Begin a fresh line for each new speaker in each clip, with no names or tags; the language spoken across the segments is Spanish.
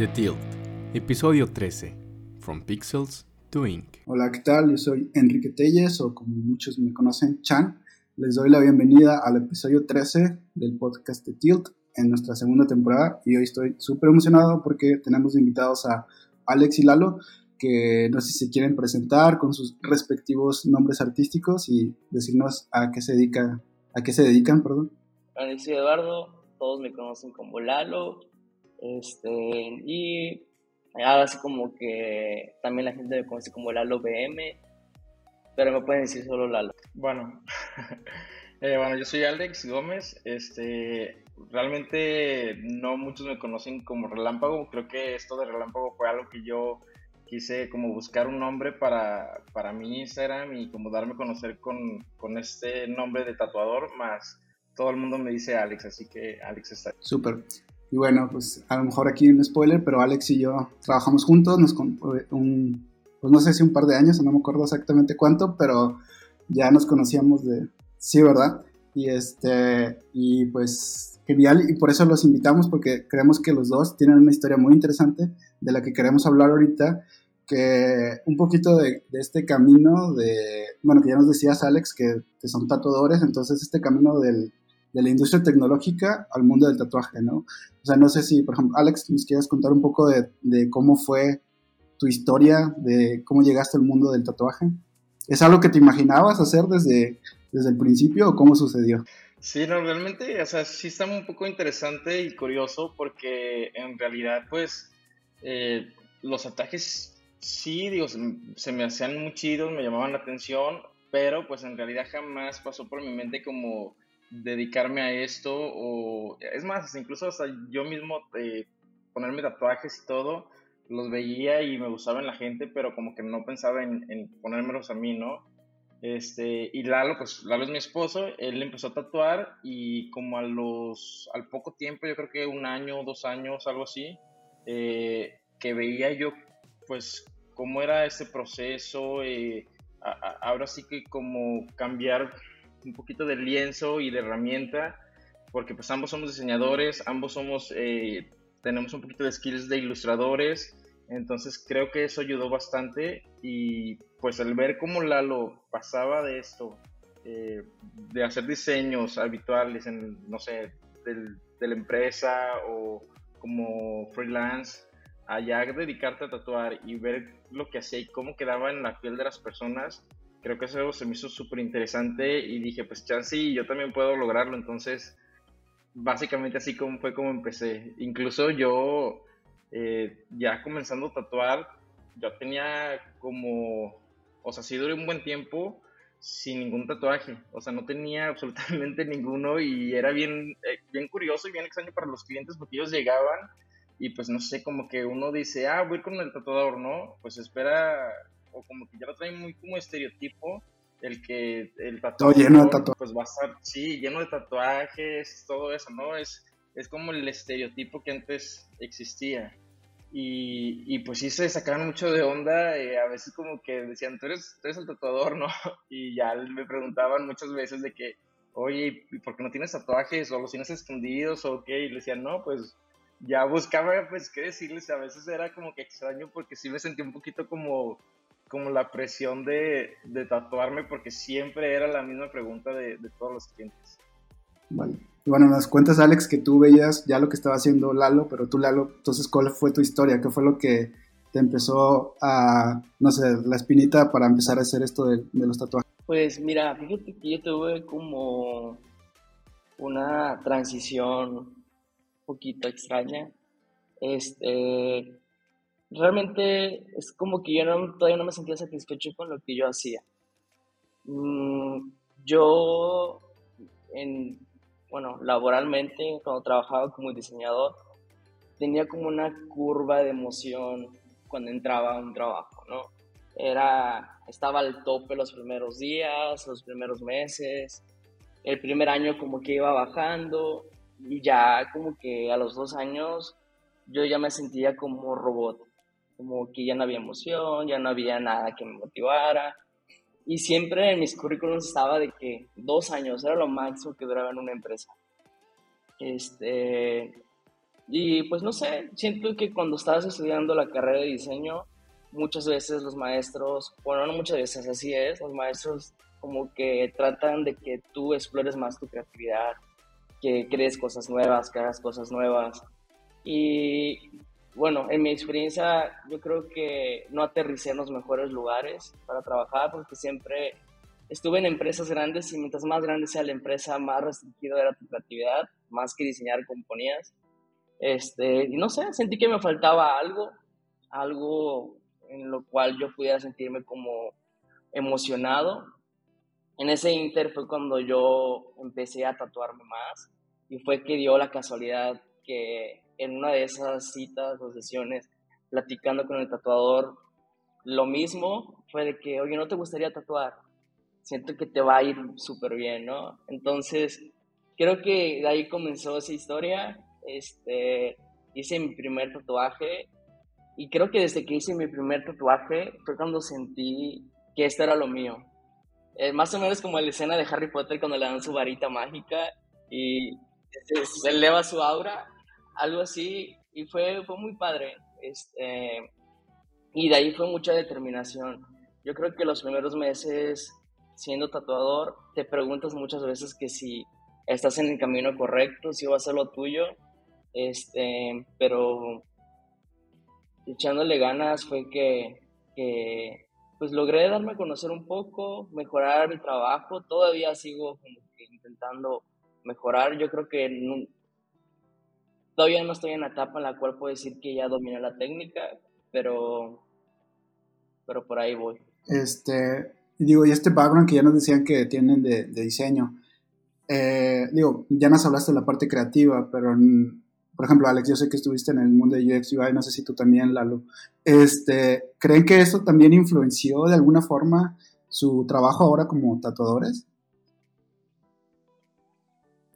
The Tilt, episodio 13, From Pixels to Ink.
Hola, ¿qué tal? Yo soy Enrique Telles, o como muchos me conocen, Chan. Les doy la bienvenida al episodio 13 del podcast The Tilt en nuestra segunda temporada y hoy estoy súper emocionado porque tenemos invitados a Alex y Lalo, que no sé si se quieren presentar con sus respectivos nombres artísticos y decirnos a qué se dedica, a qué se dedican, perdón.
Bueno, soy Eduardo, todos me conocen como Lalo, este, y ahora así como que también la gente me conoce como Lalo BM, pero me pueden decir solo Lalo.
Bueno, eh, bueno, yo soy Alex Gómez, este, realmente no muchos me conocen como Relámpago, creo que esto de Relámpago fue algo que yo quise como buscar un nombre para, para mi Instagram y como darme a conocer con, con este nombre de tatuador, más todo el mundo me dice Alex, así que Alex está.
Súper. Y bueno, pues a lo mejor aquí un spoiler, pero Alex y yo trabajamos juntos, nos un, pues no sé si un par de años, no me acuerdo exactamente cuánto, pero ya nos conocíamos de, sí, ¿verdad? Y este, y pues genial, y por eso los invitamos, porque creemos que los dos tienen una historia muy interesante de la que queremos hablar ahorita, que un poquito de, este camino de, bueno, que ya nos decías Alex, que son tatuadores, entonces este camino del, de la industria tecnológica al mundo del tatuaje, ¿no? O sea, no sé si, por ejemplo, Alex, nos quieres contar un poco de, cómo fue tu historia, de cómo llegaste al mundo del tatuaje. ¿Es algo que te imaginabas hacer desde, desde el principio o cómo sucedió?
Sí, no, realmente, o sea, sí está un poco interesante y curioso porque en realidad, pues, eh, los tatuajes sí, digo, se, me hacían muy chidos, me llamaban la atención, pero pues en realidad jamás pasó por mi mente como dedicarme a esto o es más, incluso hasta yo mismo eh, ponerme tatuajes y todo, los veía y me gustaba en la gente, pero como que no pensaba en, en ponérmelos a mí, ¿no? Este, y Lalo, pues Lalo es mi esposo, él empezó a tatuar y como a los, al poco tiempo, yo creo que un año, dos años, algo así, eh, que veía yo, pues, cómo era este proceso, eh, ahora sí que como cambiar un poquito de lienzo y de herramienta, porque pues ambos somos diseñadores, ambos somos, eh, tenemos un poquito de skills de ilustradores, entonces creo que eso ayudó bastante y pues al ver cómo Lalo pasaba de esto, eh, de hacer diseños habituales en, no sé, de la empresa o como freelance, allá dedicarte a tatuar y ver lo que hacía y cómo quedaba en la piel de las personas, creo que eso se me hizo súper interesante y dije, pues chance y yo también puedo lograrlo. Entonces, básicamente así como fue como empecé. Incluso yo, eh, ya comenzando a tatuar, yo tenía como, o sea, sí duré un buen tiempo sin ningún tatuaje. O sea, no tenía absolutamente ninguno y era bien, eh, bien curioso y bien extraño para los clientes porque ellos llegaban y pues no sé, como que uno dice, ah, voy con el tatuador, ¿no? Pues espera o como que ya lo traen muy como estereotipo, el que el tatuaje
lleno de tatuajes.
pues va a estar, sí, lleno de tatuajes, todo eso, ¿no? Es, es como el estereotipo que antes existía. Y, y pues sí se sacaban mucho de onda, eh, a veces como que decían, ¿Tú eres, tú eres el tatuador, ¿no? Y ya me preguntaban muchas veces de que, oye, ¿y por qué no tienes tatuajes? ¿O los tienes escondidos? ¿O qué? Y le decían, no, pues ya buscaba, pues, qué decirles. A veces era como que extraño porque sí me sentí un poquito como como la presión de, de, tatuarme porque siempre era la misma pregunta de, de todos los clientes.
Vale. bueno, nos cuentas, Alex, que tú veías ya lo que estaba haciendo Lalo, pero tú, Lalo, entonces, ¿cuál fue tu historia? ¿Qué fue lo que te empezó a, no sé, la espinita para empezar a hacer esto de, de los tatuajes?
Pues mira, fíjate que yo tuve como una transición un poquito extraña. Este, realmente es como que yo no, todavía no me sentía satisfecho con lo que yo hacía. Mm, yo, en, bueno, laboralmente, cuando trabajaba como diseñador, tenía como una curva de emoción cuando entraba a un trabajo, ¿no? Era, estaba al tope los primeros días, los primeros meses, el primer año como que iba bajando y ya como que a los dos años yo ya me sentía como robot como que ya no había emoción, ya no había nada que me motivara. Y siempre en mis currículums estaba de que dos años era lo máximo que duraba en una empresa. Este, Y pues no sé, siento que cuando estás estudiando la carrera de diseño, muchas veces los maestros, bueno, no muchas veces, así es, los maestros como que tratan de que tú explores más tu creatividad, que crees cosas nuevas, que hagas cosas nuevas. Y bueno, en mi experiencia yo creo que no aterricé en los mejores lugares para trabajar porque siempre estuve en empresas grandes y mientras más grande sea la empresa, más restringida era tu creatividad, más que diseñar componías. Este, y no sé, sentí que me faltaba algo, algo en lo cual yo pudiera sentirme como emocionado. En ese inter fue cuando yo empecé a tatuarme más y fue que dio la casualidad que en una de esas citas o sesiones, platicando con el tatuador, lo mismo fue de que, oye, ¿no te gustaría tatuar? Siento que te va a ir súper bien, ¿no? Entonces, creo que de ahí comenzó esa historia. Este, hice mi primer tatuaje y creo que desde que hice mi primer tatuaje fue cuando sentí que esto era lo mío. Eh, más o menos como la escena de Harry Potter cuando le dan su varita mágica y se, eleva su aura, algo así, y fue, fue muy padre. Este, y de ahí fue mucha determinación. Yo creo que los primeros meses siendo tatuador, te preguntas muchas veces que si estás en el camino correcto, si va a ser lo tuyo, este, pero echándole ganas fue que, pues logré darme a conocer un poco, mejorar mi trabajo, todavía sigo intentando mejorar, yo creo que todavía no estoy en la etapa en la cual puedo decir que ya dominé la técnica, pero, pero por ahí voy.
Este, digo, y este background que ya nos decían que tienen de, diseño, eh, digo, ya nos hablaste de la parte creativa, pero por ejemplo, Alex, yo sé que estuviste en el mundo de UX UI, no sé si tú también, Lalo. Este, ¿Creen que eso también influenció de alguna forma su trabajo ahora como tatuadores?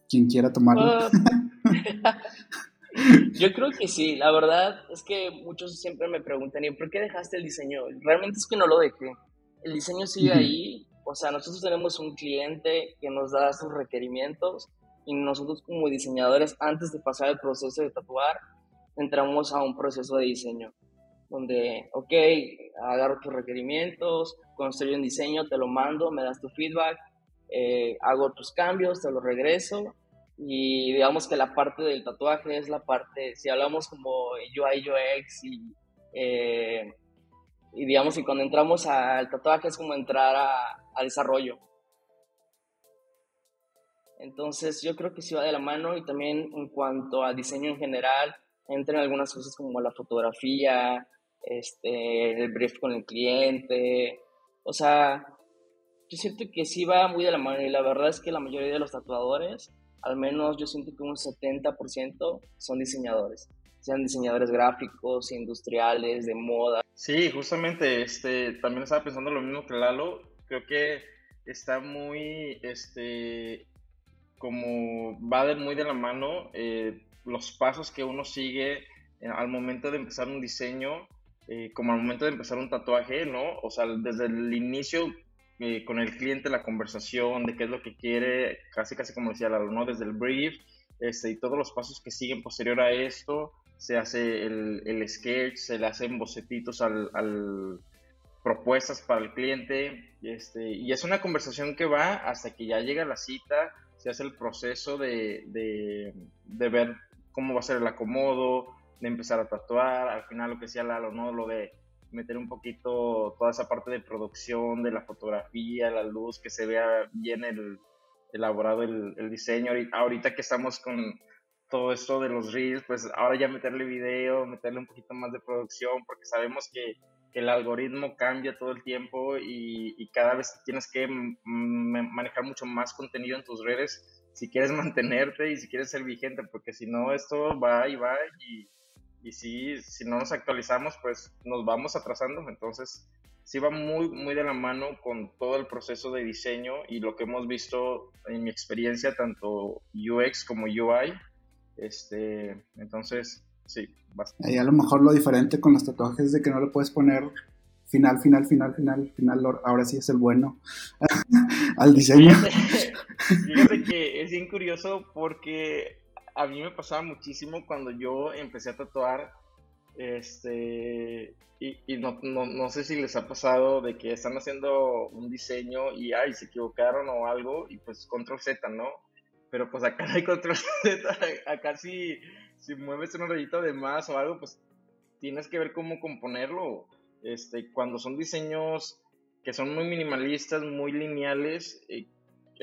Quien quiera tomarlo. Ah.
yo creo que sí, la verdad es que muchos siempre me preguntan, ¿y por qué dejaste el diseño? Realmente es que no lo dejé. El diseño sigue ahí, o sea, nosotros tenemos un cliente que nos da sus requerimientos y nosotros como diseñadores, antes de pasar el proceso de tatuar, entramos a un proceso de diseño, donde, ok, agarro tus requerimientos, construyo un diseño, te lo mando, me das tu feedback, eh, hago tus cambios, te lo regreso y digamos que la parte del tatuaje es la parte, si hablamos como UI, UX y, eh, y digamos que cuando entramos al tatuaje es como entrar a, a desarrollo, entonces yo creo que sí va de la mano y también en cuanto a diseño en general, entran algunas cosas como la fotografía, este, el brief con el cliente, o sea, yo siento que sí va muy de la mano y la verdad es que la mayoría de los tatuadores, al menos yo siento que un 70% son diseñadores, sean diseñadores gráficos, industriales, de moda.
Sí, justamente, este, también estaba pensando lo mismo que Lalo, creo que está muy, este, como va de, muy de la mano eh, los pasos que uno sigue al momento de empezar un diseño, eh, como al momento de empezar un tatuaje, ¿no? O sea, desde el inicio con el cliente, la conversación de qué es lo que quiere, casi casi como decía Lalo, ¿no? Desde el brief este, y todos los pasos que siguen posterior a esto, se hace el, el sketch, se le hacen bocetitos al, propuestas para el cliente, este, y es una conversación que va hasta que ya llega la cita, se hace el proceso de, de, ver cómo va a ser el acomodo, de empezar a tatuar, al final lo que decía Lalo, ¿no? Lo de meter un poquito toda esa parte de producción, de la fotografía, la luz, que se vea bien el, elaborado el, diseño. Ahorita que estamos con todo esto de los reels, pues ahora ya meterle video, meterle un poquito más de producción, porque sabemos que el algoritmo cambia todo el tiempo y, cada vez tienes que manejar mucho más contenido en tus redes si quieres mantenerte y si quieres ser vigente, porque si no, esto va y va y, y si, si no nos actualizamos, pues nos vamos atrasando. Entonces, sí va muy, muy de la mano con todo el proceso de diseño y lo que hemos visto en mi experiencia, tanto UX como UI. Este, entonces, Sí, bastante.
Ahí a lo mejor lo diferente con los tatuajes es de que no le puedes poner final, final, final, final, final, ahora sí es el bueno al diseño.
Fíjate, que es bien curioso porque a mí me pasaba muchísimo cuando yo empecé a tatuar, este, y, no, no, sé si les ha pasado de que están haciendo un diseño y, ay, se equivocaron o algo, y pues control Z, ¿no? Pero pues acá no hay control Z, acá si, si mueves un rayito de más o algo, pues tienes que ver cómo componerlo. Este, cuando son diseños que son muy minimalistas, muy lineales, eh,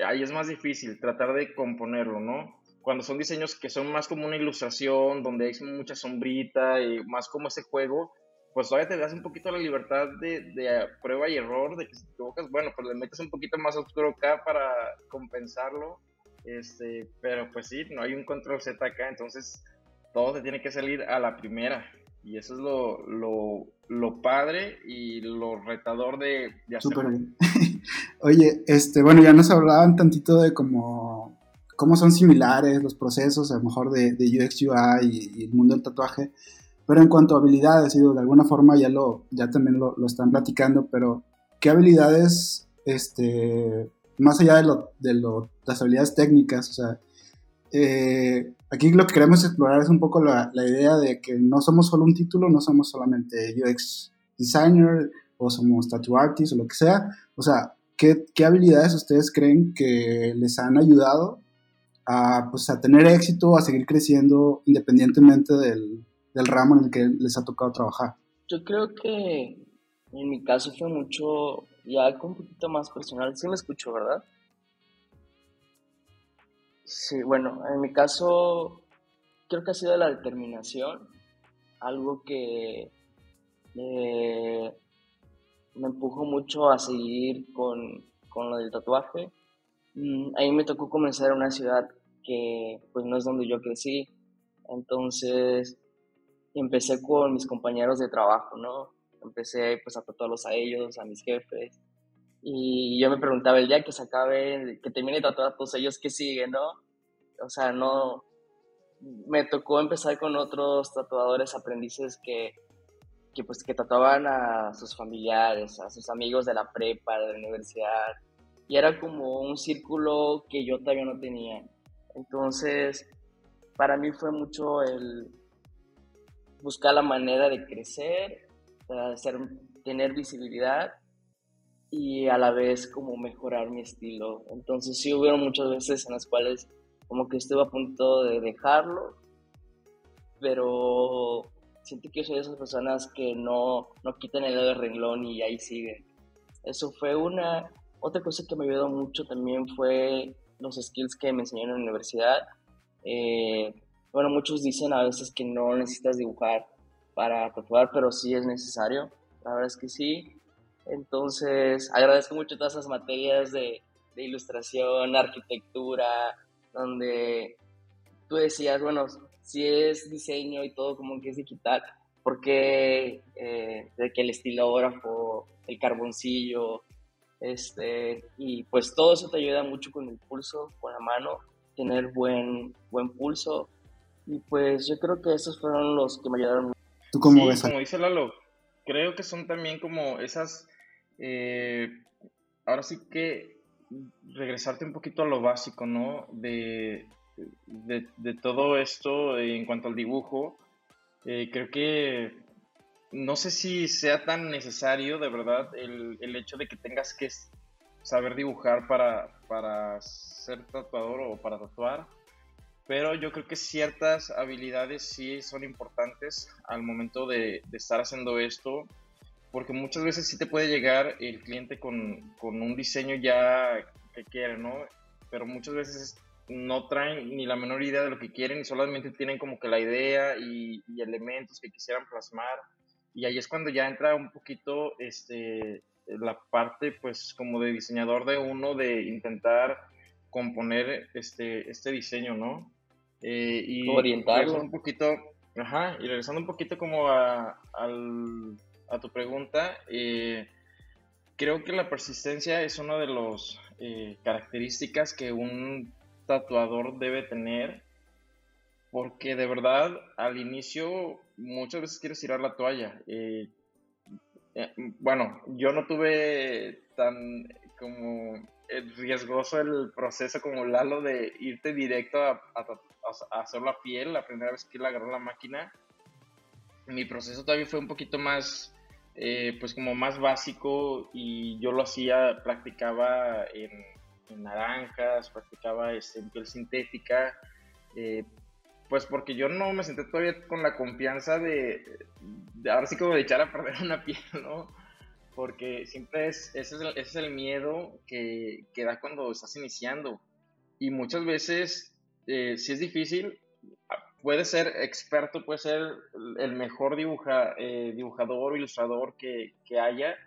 ahí es más difícil tratar de componerlo, ¿no? Cuando son diseños que son más como una ilustración, donde hay mucha sombrita y más como ese juego, pues todavía te das un poquito la libertad de, de prueba y error, de que si te equivocas, bueno, pues le metes un poquito más oscuro acá para compensarlo, este, pero pues sí, no hay un control Z acá, entonces todo te tiene que salir a la primera. Y eso es lo, lo, lo padre y lo retador de, de hacerlo. bien.
Oye, este, bueno, ya nos hablaban tantito de cómo, cómo son similares los procesos, a lo mejor de, de UX UI y, el mundo del tatuaje. Pero en cuanto a habilidades, de alguna forma ya, lo, ya también lo, lo están platicando, pero ¿qué habilidades, este, más allá de, lo, de lo, las habilidades técnicas, o sea, eh, aquí lo que queremos explorar es un poco la, idea de que no somos solo un título, no somos solamente UX designer o somos tattoo artist o lo que sea. O sea, ¿qué, habilidades ustedes creen que les han ayudado a, pues, a tener éxito, a seguir creciendo independientemente del, del ramo en el que les ha tocado trabajar?
Yo creo que en mi caso fue mucho, ya un poquito más personal. Sí me escucho, ¿verdad? Sí, bueno, en mi caso creo que ha sido la determinación, algo que eh, me empujó mucho a seguir con, lo del tatuaje. Mm, a mí me tocó comenzar en una ciudad que pues no es donde yo crecí, entonces empecé con mis compañeros de trabajo, ¿no? Empecé pues a tatuarlos a ellos, a mis jefes, y yo me preguntaba el día que se acabe, que termine de tatuar a todos ellos, ¿qué sigue, no? O sea, no. Me tocó empezar con otros tatuadores aprendices que, que, pues, que tatuaban a sus familiares, a sus amigos de la prepa, de la universidad. Y era como un círculo que yo todavía no tenía. Entonces, para mí fue mucho el buscar la manera de crecer, de hacer, tener visibilidad y a la vez como mejorar mi estilo. Entonces sí hubo muchas veces en las cuales como que estuve a punto de dejarlo, pero siento que soy de esas personas que no, no quitan el dedo del renglón y ahí siguen. Eso fue una. Otra cosa que me ayudó mucho también fue los skills que me enseñaron en la universidad. Eh, bueno, muchos dicen a veces que no necesitas dibujar para tatuar, pero sí es necesario. La verdad es que sí. Entonces, agradezco mucho todas esas materias de, ilustración, arquitectura, donde tú decías, bueno, si es diseño y todo como que es digital, porque eh, de que el estilógrafo, el carboncillo, este, y pues todo eso te ayuda mucho con el pulso, con la mano, tener buen, buen pulso, y pues yo creo que esos fueron los que me ayudaron.
¿Tú cómo ves? Como dice Lalo, creo que son también como esas, eh, ahora sí que regresarte un poquito a lo básico, ¿no? De, de, todo esto en cuanto al dibujo. Eh, creo que no sé si sea tan necesario, de verdad, el, el hecho de que tengas que saber dibujar para, para ser tatuador o para tatuar. Pero yo creo que ciertas habilidades sí son importantes al momento de, de estar haciendo esto porque muchas veces sí te puede llegar el cliente con, con un diseño ya que quiere, ¿no? Pero muchas veces no traen ni la menor idea de lo que quieren y solamente tienen como que la idea y, elementos que quisieran plasmar. Y ahí es cuando ya entra un poquito este, la parte, pues, como de diseñador de uno, de intentar componer este, este diseño, ¿no? Eh, y
orientarlo.
un poquito, ajá, y regresando un poquito como a, al a tu pregunta, eh, creo que la persistencia es una de las eh, características que un tatuador debe tener, porque de verdad al inicio muchas veces quieres tirar la toalla. Eh, bueno, yo no tuve tan como riesgoso el proceso como Lalo de irte directo a, hacer la piel la primera vez que él agarró la máquina. Mi proceso todavía fue un poquito más, eh, pues como más básico y yo lo hacía, practicaba en, naranjas, practicaba este, en piel sintética, eh, pues porque yo no me senté todavía con la confianza de, de ahora sí como de echar a perder una piel, ¿no? porque siempre es, ese es el, ese es el miedo que, que, da cuando estás iniciando. Y muchas veces, eh, si es difícil, puede ser experto, puede ser el mejor dibuja, eh, dibujador o ilustrador que, que, haya,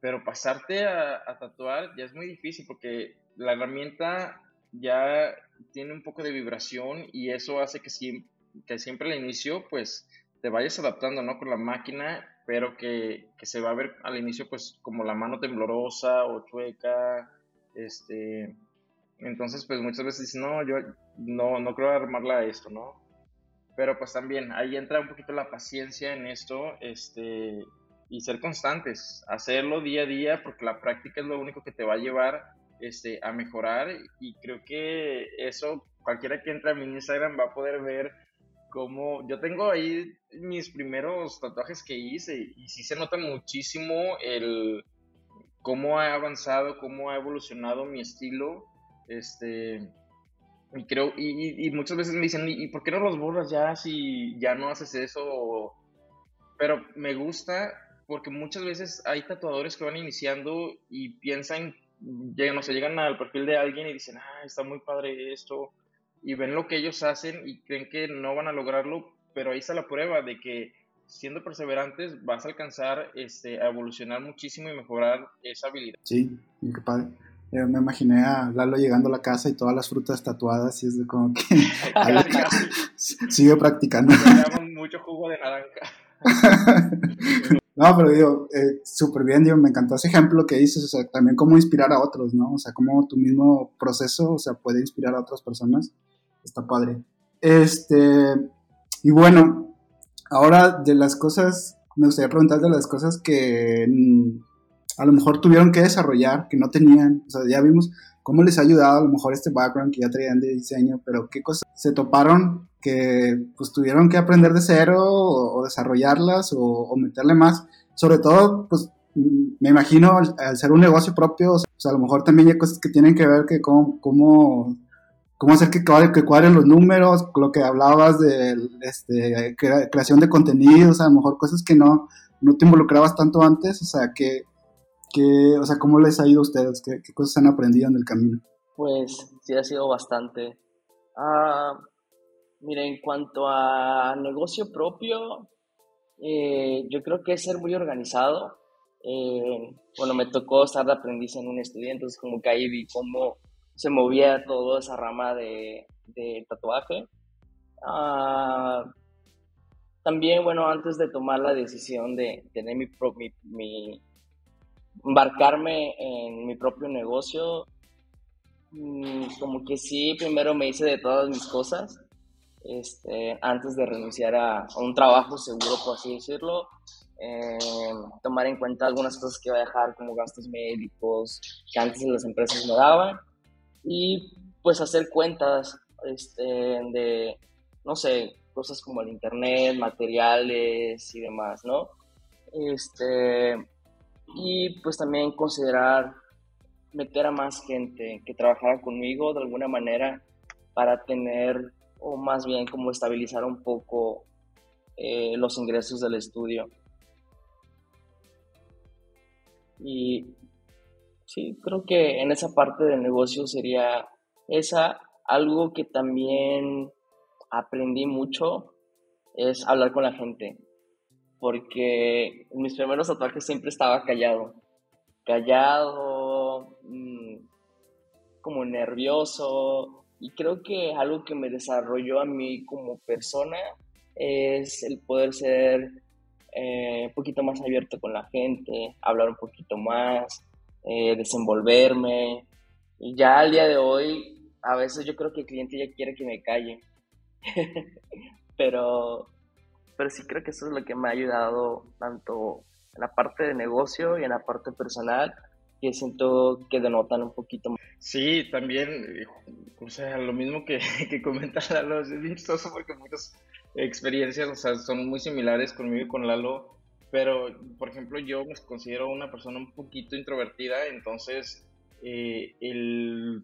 pero pasarte a, a, tatuar ya es muy difícil porque la herramienta ya tiene un poco de vibración y eso hace que, siempre al inicio pues te vayas adaptando, ¿no? Con la máquina pero que, se va a ver al inicio pues como la mano temblorosa o chueca, este, entonces pues muchas veces dicen, no, yo no, no creo armarla a esto, ¿no? Pero pues también ahí entra un poquito la paciencia en esto, este, y ser constantes, hacerlo día a día, porque la práctica es lo único que te va a llevar este, a mejorar, y creo que eso cualquiera que entre a mi Instagram va a poder ver como yo tengo ahí mis primeros tatuajes que hice y sí se nota muchísimo el cómo ha avanzado, cómo ha evolucionado mi estilo, este, y creo, y, muchas veces me dicen, ¿y por qué no los borras ya si ya no haces eso? Pero me gusta porque muchas veces hay tatuadores que van iniciando y piensan, llegan, o sea, llegan al perfil de alguien y dicen, ah, está muy padre esto, y ven lo que ellos hacen y creen que no van a lograrlo, pero ahí está la prueba de que siendo perseverantes vas a alcanzar este, a evolucionar muchísimo y mejorar esa habilidad.
Sí, qué padre. Yo me imaginé a Lalo llegando a la casa y todas las frutas tatuadas y es de como que sigue practicando.
mucho jugo de naranja.
No, pero digo, eh, súper bien, digo, me encantó ese ejemplo que dices, o sea, también cómo inspirar a otros, ¿no? O sea, cómo tu mismo proceso, o sea, puede inspirar a otras personas. Está padre. Este, y bueno, ahora de las cosas, me gustaría preguntar de las cosas que mm, a lo mejor tuvieron que desarrollar, que no tenían, o sea, ya vimos cómo les ha ayudado a lo mejor este background que ya traían de diseño, pero qué cosas se toparon que pues tuvieron que aprender de cero o, desarrollarlas o, meterle más. Sobre todo, pues me imagino al, ser un negocio propio, o sea, a lo mejor también hay cosas que tienen que ver que cómo, cómo, cómo hacer que, que cuadren los números, lo que hablabas de este, creación de contenidos, a lo mejor cosas que no, no te involucrabas tanto antes, o sea, que ¿Qué, o sea, ¿cómo les ha ido a ustedes? ¿Qué, cosas han aprendido en el camino?
Pues sí, ha sido bastante. Ah, mira, en cuanto a negocio propio, eh, yo creo que es ser muy organizado. Eh, bueno, me tocó estar de aprendiz en un estudio, entonces como que ahí vi cómo se movía toda esa rama de, tatuaje. Ah, también, bueno, antes de tomar la decisión de tener mi, mi, mi, embarcarme en mi propio negocio, mm, como que sí, primero me hice de todas mis cosas, este, antes de renunciar a, un trabajo seguro, por así decirlo, eh, tomar en cuenta algunas cosas que iba a dejar, como gastos médicos, que antes las empresas me daban, y pues hacer cuentas este, de, no sé, cosas como el internet, materiales y demás, ¿no? Este, y pues también considerar meter a más gente que trabajara conmigo de alguna manera para tener o más bien como estabilizar un poco eh, los ingresos del estudio. Y sí, creo que en esa parte del negocio sería esa algo que también aprendí mucho es hablar con la gente porque en mis primeros tatuajes siempre estaba callado, callado, mm, como nervioso, y creo que algo que me desarrolló a mí como persona es el poder ser eh, un poquito más abierto con la gente, hablar un poquito más, eh, desenvolverme. Y ya al día de hoy, a veces yo creo que el cliente ya quiere que me calle. Pero pero sí creo que eso es lo que me ha ayudado tanto en la parte de negocio y en la parte personal que siento que denotan un poquito más.
Sí, también, eh, o sea, lo mismo que, que comenta Lalo, es bien chistoso porque muchas experiencias, o sea, son muy similares conmigo y con Lalo, pero, por ejemplo, yo me considero una persona un poquito introvertida, entonces, eh, el,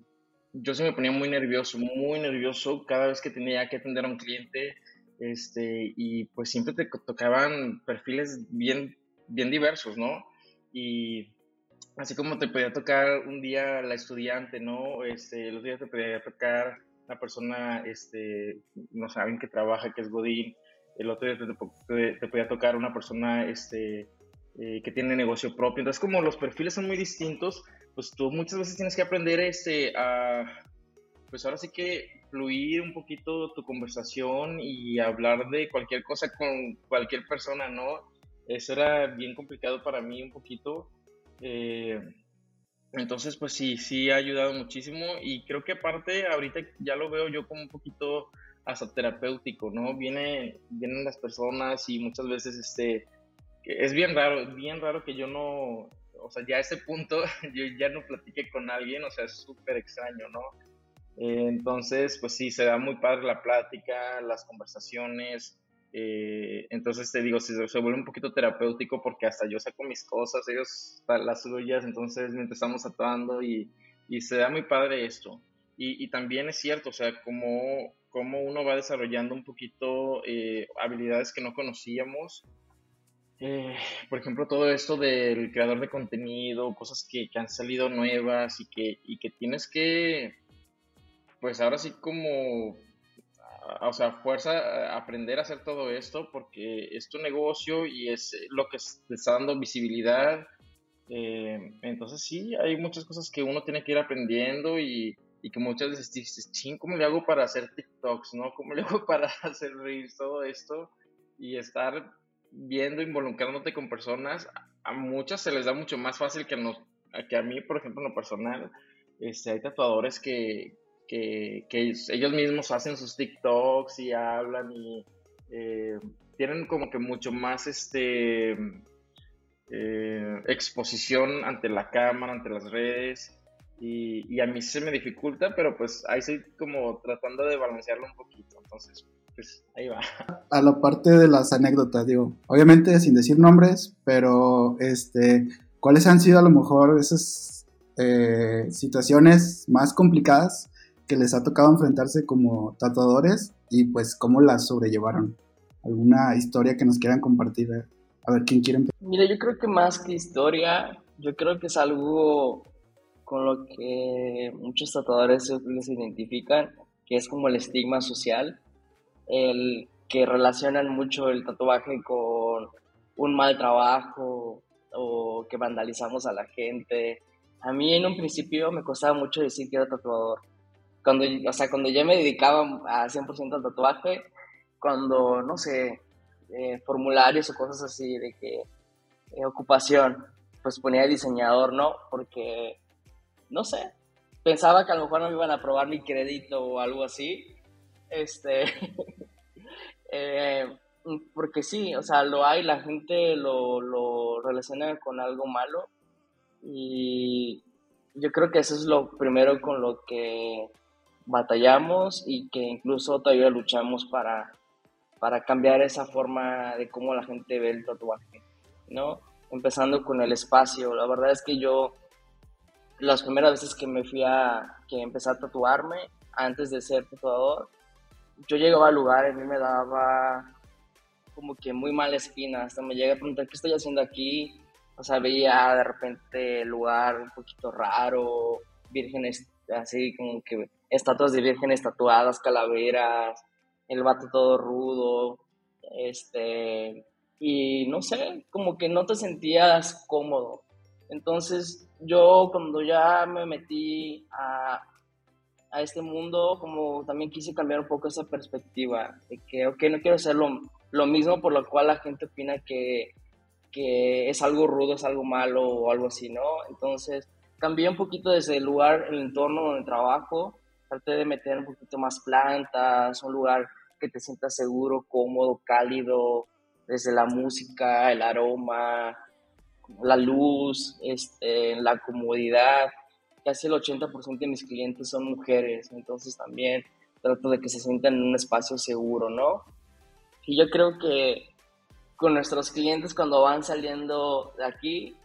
yo se me ponía muy nervioso, muy nervioso cada vez que tenía que atender a un cliente, este, y pues siempre te tocaban perfiles bien, bien diversos, ¿no? Y así como te podía tocar un día la estudiante, ¿no? Este, los días te podía tocar la persona, este, no saben que trabaja, que es Godín, el otro día te, podía tocar una persona, este, eh, que tiene negocio propio. Entonces, como los perfiles son muy distintos, pues tú muchas veces tienes que aprender, este, a, pues ahora sí que fluir un poquito tu conversación y hablar de cualquier cosa con cualquier persona, ¿no? Eso era bien complicado para mí un poquito eh, entonces, pues sí, sí ha ayudado muchísimo y creo que aparte ahorita ya lo veo yo como un poquito hasta terapéutico, ¿no? Viene, vienen las personas y muchas veces este, es bien raro, bien raro que yo no, o sea, ya a ese punto yo ya no platiqué con alguien, o sea, es súper extraño, ¿no? Eh, entonces, pues sí, se da muy padre la plática, las conversaciones, eh, entonces te digo, se, se, vuelve un poquito terapéutico porque hasta yo saco mis cosas, ellos las suyas, entonces mientras estamos actuando y, y se da muy padre esto. Y, y, también es cierto, o sea, como, como uno va desarrollando un poquito eh, habilidades que no conocíamos. Eh, por ejemplo, todo esto del creador de contenido, cosas que, que han salido nuevas y que, y que tienes que, pues ahora sí como o sea, fuerza aprender a hacer todo esto porque es tu negocio y es lo que te está dando visibilidad. Eh, entonces sí, hay muchas cosas que uno tiene que ir aprendiendo y, y que muchas veces dices, ching, ¿cómo le hago para hacer TikToks? ¿no? ¿Cómo le hago para hacer reels? Todo esto y estar viendo, involucrándote con personas. A muchas se les da mucho más fácil que, a, que a mí, por ejemplo, en lo personal. Este, hay tatuadores que, que, ellos mismos hacen sus TikToks y hablan y eh, tienen como que mucho más este eh, exposición ante la cámara, ante las redes. Y, a mí se me dificulta, pero pues ahí estoy como tratando de balancearlo un poquito. Entonces, pues ahí va.
A la parte de las anécdotas, digo, obviamente sin decir nombres, pero este, ¿cuáles han sido a lo mejor esas eh, situaciones más complicadas que les ha tocado enfrentarse como tatuadores y pues cómo las sobrellevaron. ¿Alguna historia que nos quieran compartir? A ver, ¿quién quiere empezar?
Mira, yo creo que más que historia, yo creo que es algo con lo que muchos tatuadores se identifican, que es como el estigma social, el que relacionan mucho el tatuaje con un mal trabajo o que vandalizamos a la gente. A mí en un principio me costaba mucho decir que era tatuador cuando, o sea, cuando ya me dedicaba a 100% al tatuaje, cuando, no sé, eh, formularios o cosas así de que eh, ocupación, pues ponía diseñador, ¿no? Porque, no sé, pensaba que a lo mejor no me iban a aprobar mi crédito o algo así. Este, eh, porque sí, o sea, lo hay, la gente lo, lo relaciona con algo malo y yo creo que eso es lo primero con lo que batallamos y que incluso todavía luchamos para, para cambiar esa forma de cómo la gente ve el tatuaje, ¿no? Empezando con el espacio. La verdad es que yo, las primeras veces que me fui a, que empecé a tatuarme, antes de ser tatuador, yo llegaba al lugar y a mí me daba como que muy mala espina. Hasta me llegué a preguntar, ¿qué estoy haciendo aquí? O sea, veía de repente el lugar un poquito raro, vírgenes así como que estatuas de vírgenes tatuadas, calaveras, el vato todo rudo, este, y no sé, como que no te sentías cómodo. Entonces yo cuando ya me metí a, a este mundo, como también quise cambiar un poco esa perspectiva, de que, ok, no quiero hacer lo, lo mismo por lo cual la gente opina que, que es algo rudo, es algo malo o algo así, ¿no? Entonces cambié un poquito desde el lugar, el entorno donde trabajo, traté de meter un poquito más plantas, un lugar que te sientas seguro, cómodo, cálido, desde la música, el aroma, la luz, este, la comodidad. Casi el 80% de mis clientes son mujeres, entonces también trato de que se sientan en un espacio seguro, ¿no? Y yo creo que con nuestros clientes cuando van saliendo de aquí,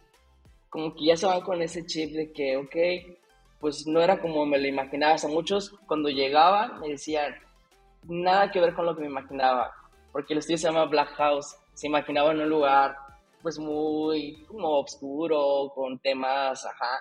como que ya se van con ese chip de que, ok, pues no era como me lo imaginaba. O sea, muchos cuando llegaban me decían, nada que ver con lo que me imaginaba, porque el estudio se llama Black House. Se imaginaba en un lugar pues muy como oscuro, con temas, ajá,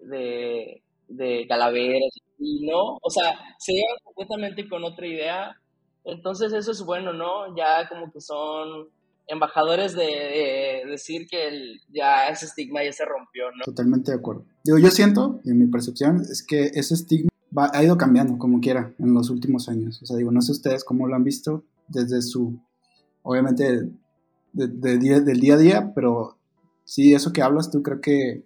de, de calaveras y no, o sea, se llevan completamente con otra idea. Entonces eso es bueno, ¿no? Ya como que son embajadores de, decir que el, ya ese estigma ya se rompió, ¿no?
Totalmente de acuerdo. Digo, yo siento, en mi percepción, es que ese estigma ha ido cambiando como quiera en los últimos años. O sea, digo, no sé ustedes cómo lo han visto desde su, obviamente, de, día, del día a día, pero sí, eso que hablas tú creo que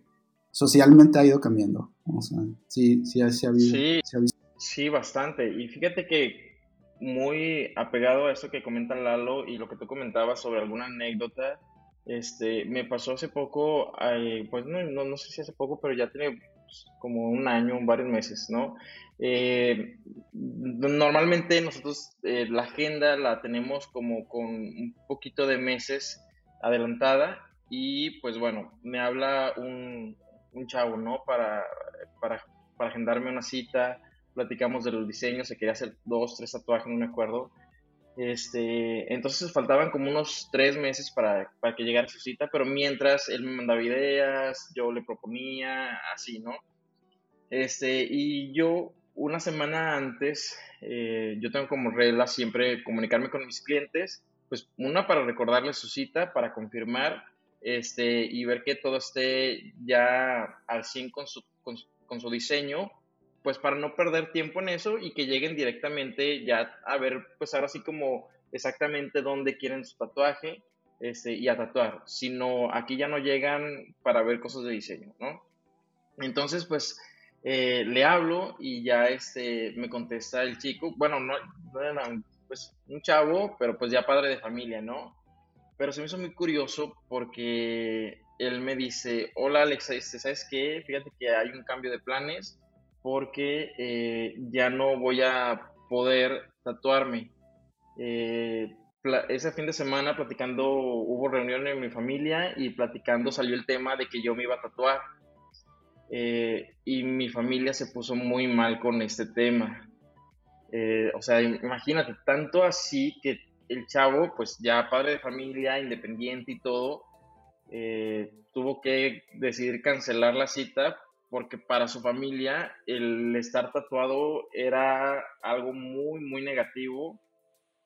socialmente ha ido cambiando. O sea, sí, sí, sí ha habido.
Sí,
sí, ha visto.
sí, bastante. Y fíjate que muy apegado a eso que comenta Lalo y lo que tú comentabas sobre alguna anécdota. Este, me pasó hace poco, pues no, no, sé si hace poco, pero ya tiene pues, como un año, varios meses, ¿no? Eh, normalmente nosotros eh, la agenda la tenemos como con un poquito de meses adelantada y pues bueno, me habla un, un chavo, ¿no? Para, para, para agendarme una cita platicamos de los diseños, se quería hacer dos, tres tatuajes, no me acuerdo. Este, entonces faltaban como unos tres meses para, para, que llegara su cita, pero mientras él me mandaba ideas, yo le proponía, así, ¿no? Este, y yo una semana antes, eh, yo tengo como regla siempre comunicarme con mis clientes, pues una para recordarles su cita, para confirmar, este, y ver que todo esté ya al 100 con su, con, con su diseño, pues para no perder tiempo en eso y que lleguen directamente ya a ver, pues ahora sí como exactamente dónde quieren su tatuaje este, y a tatuar, sino aquí ya no llegan para ver cosas de diseño, ¿no? Entonces, pues eh, le hablo y ya este, me contesta el chico, bueno, no, era un, pues, un chavo, pero pues ya padre de familia, ¿no? Pero se me hizo muy curioso porque él me dice, hola Alexa, ¿sabes qué? Fíjate que hay un cambio de planes porque eh, ya no voy a poder tatuarme. Eh, ese fin de semana platicando, hubo reunión en mi familia y platicando salió el tema de que yo me iba a tatuar. Eh, y mi familia se puso muy mal con este tema. o sea, imagínate, tanto así que el chavo, pues ya padre de familia, independiente y todo, tuvo que decidir cancelar la cita porque para su familia el estar tatuado era algo muy, muy negativo.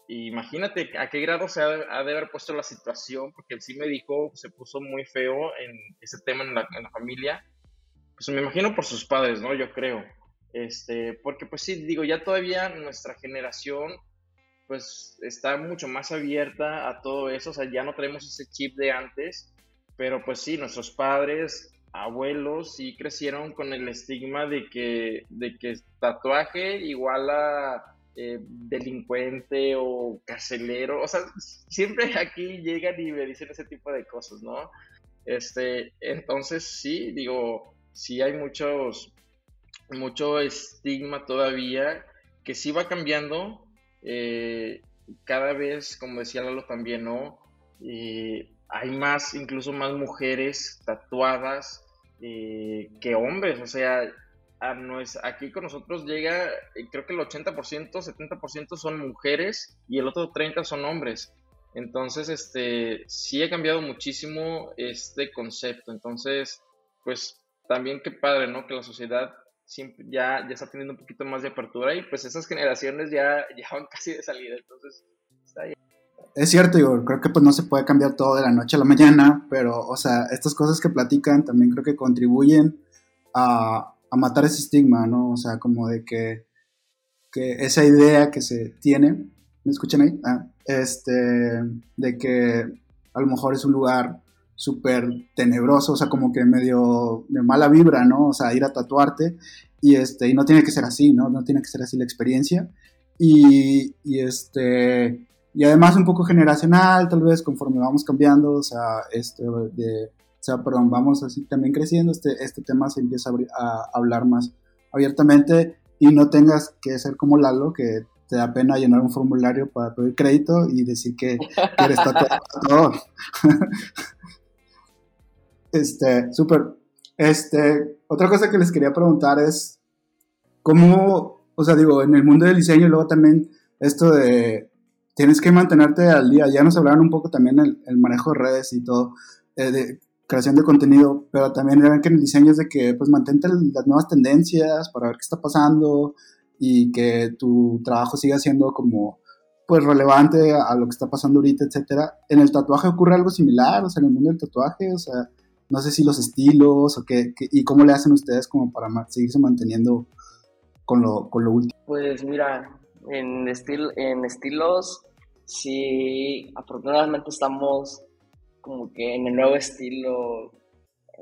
imagínate a qué grado se ha, de haber puesto la situación, porque sí me dijo, se puso muy feo en ese tema en la, familia. Pues me imagino por sus padres, ¿no? Yo creo. Este, porque pues sí, digo, ya todavía nuestra generación pues está mucho más abierta a todo eso, o sea, ya no tenemos ese chip de antes, pero pues sí, nuestros padres abuelos sí crecieron con el estigma de que, de que tatuaje igual a eh, delincuente o carcelero. O sea, siempre aquí llegan y me dicen ese tipo de cosas, ¿no? Este, entonces sí, digo, sí hay muchos, mucho estigma todavía que sí va cambiando. Eh, cada vez, como decía Lalo también, ¿no? Eh, hay más, incluso más mujeres tatuadas eh, que hombres, o sea, a aquí con nosotros llega, eh, creo que el 80%, 70% son mujeres y el otro 30% son hombres. Entonces, este, sí ha cambiado muchísimo este concepto. Entonces, pues también qué padre, ¿no? Que la sociedad siempre ya, ya está teniendo un poquito más de apertura y pues esas generaciones ya, ya van casi de salida. Entonces, está ahí
es cierto, yo creo que pues no se puede cambiar todo de la noche a la mañana, pero, o sea, estas cosas que platican también creo que contribuyen a, a matar ese estigma, ¿no? O sea, como de que, que esa idea que se tiene, ¿me escuchan ahí? Ah, este, de que a lo mejor es un lugar súper tenebroso, o sea, como que medio de mala vibra, ¿no? O sea, ir a tatuarte y, este, y no tiene que ser así, ¿no? No tiene que ser así la experiencia. Y, y este, y además un poco generacional, tal vez conforme vamos cambiando, o sea, este, de, sea, perdón, vamos así también creciendo, este, este tema se empieza a, hablar más abiertamente y no tengas que ser como Lalo, que te da pena llenar un formulario para pedir crédito y decir que, eres tatuador. este, súper. Este, otra cosa que les quería preguntar es, ¿cómo, o sea, digo, en el mundo del diseño luego también esto de, tienes que mantenerte al día, ya nos hablaron un poco también el, el manejo de redes y todo, eh, de creación de contenido, pero también ven que en el diseño es de que, pues, mantente las nuevas tendencias para ver qué está pasando y que tu trabajo siga siendo como, pues, relevante a lo que está pasando ahorita, etcétera. En el tatuaje ocurre algo similar, o sea, en el mundo del tatuaje, o sea, no sé si los estilos o qué, y cómo le hacen ustedes como para seguirse manteniendo con lo, con lo último.
Pues mira, en, estil, en estilos, sí, afortunadamente estamos como que en el nuevo estilo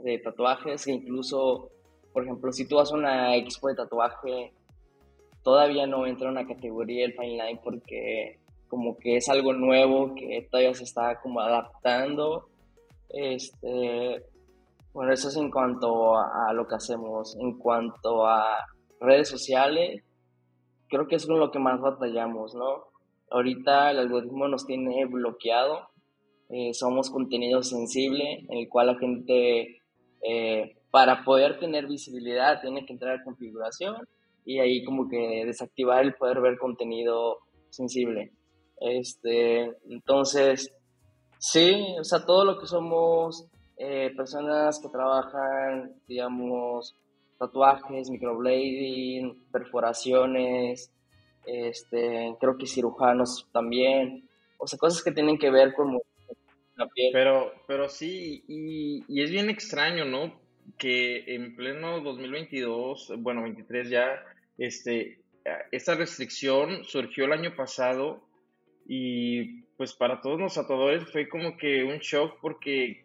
de tatuajes, incluso, por ejemplo, si tú vas una expo de tatuaje, todavía no entra en una categoría el fine line porque como que es algo nuevo que todavía se está como adaptando. Este, bueno, eso es en cuanto a, lo que hacemos. En cuanto a redes sociales, creo que es con lo que más batallamos, ¿no? Ahorita el algoritmo nos tiene bloqueado. Eh, somos contenido sensible en el cual la gente, eh, para poder tener visibilidad, tiene que entrar a configuración y ahí como que desactivar el poder ver contenido sensible. Este, entonces, sí, o sea, todo lo que somos eh, personas que trabajan, digamos, tatuajes, microblading, perforaciones, este, creo que cirujanos también, o sea, cosas que tienen que ver con
la piel. Pero, pero sí, y, es bien extraño, ¿no? Que en pleno 2022, bueno, 23 ya, este, esta restricción surgió el año pasado y pues para todos los tatuadores fue como que un shock porque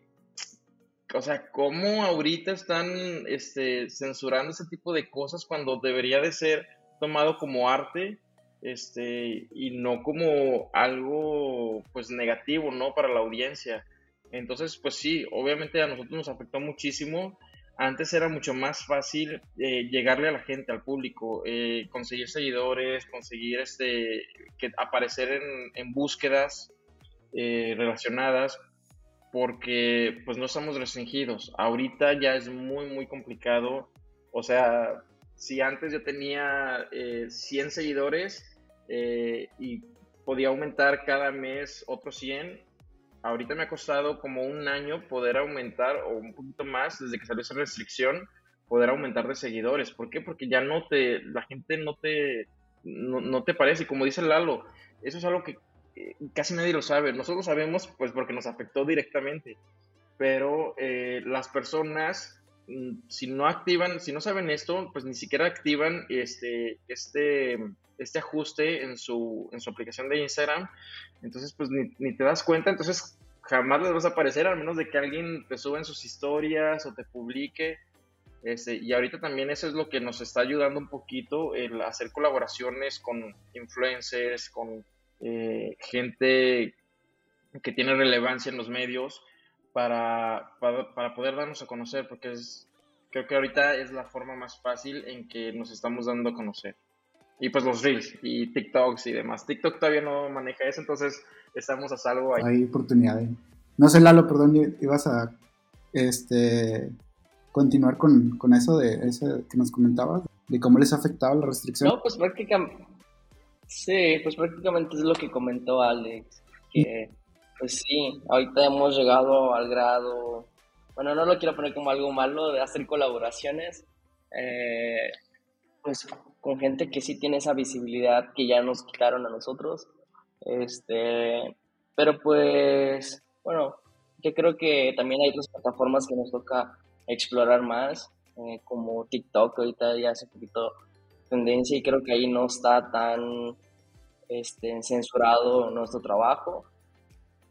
o sea, cómo ahorita están este, censurando ese tipo de cosas cuando debería de ser tomado como arte este, y no como algo pues negativo, ¿no? Para la audiencia. Entonces, pues sí, obviamente a nosotros nos afectó muchísimo. Antes era mucho más fácil eh, llegarle a la gente, al público, eh, conseguir seguidores, conseguir este, que aparecer en, búsquedas eh, relacionadas porque pues no estamos restringidos. Ahorita ya es muy, muy complicado. O sea, si antes yo tenía 100 eh, seguidores eh, y podía aumentar cada mes otros 100, ahorita me ha costado como un año poder aumentar o un poquito más desde que salió esa restricción, poder aumentar de seguidores. ¿Por qué? Porque ya no te, la gente no te, no, no te parece. Como dice Lalo, eso es algo que casi nadie lo sabe. Nosotros sabemos, pues, porque nos afectó directamente. Pero eh, las personas, mm, si no activan, si no saben esto, pues ni siquiera activan este, este, este ajuste en su, en su aplicación de Instagram. Entonces, pues ni, ni te das cuenta. Entonces, jamás les vas a aparecer, al menos de que alguien te suba en sus historias o te publique. Este, y ahorita también eso es lo que nos está ayudando un poquito, el hacer colaboraciones con influencers, con eh, gente que tiene relevancia en los medios para, para, poder darnos a conocer, porque es, creo que ahorita es la forma más fácil en que nos estamos dando a conocer. Y pues los reels y TikToks y demás. TikTok todavía no maneja eso, entonces estamos a salvo ahí.
Hay oportunidades. No sé, Lalo, perdón, ibas a este, continuar con, con eso de eso que nos comentabas, de cómo les ha afectado la restricción.
No, pues prácticamente, Sí, pues prácticamente es lo que comentó Alex, que pues sí, ahorita hemos llegado al grado, bueno, no lo quiero poner como algo malo, de hacer colaboraciones, eh, pues con gente que sí tiene esa visibilidad que ya nos quitaron a nosotros, este, pero pues, bueno, yo creo que también hay otras plataformas que nos toca explorar más, eh, como TikTok, ahorita ya hace poquito tendencia y creo que ahí no está tan este, censurado nuestro trabajo.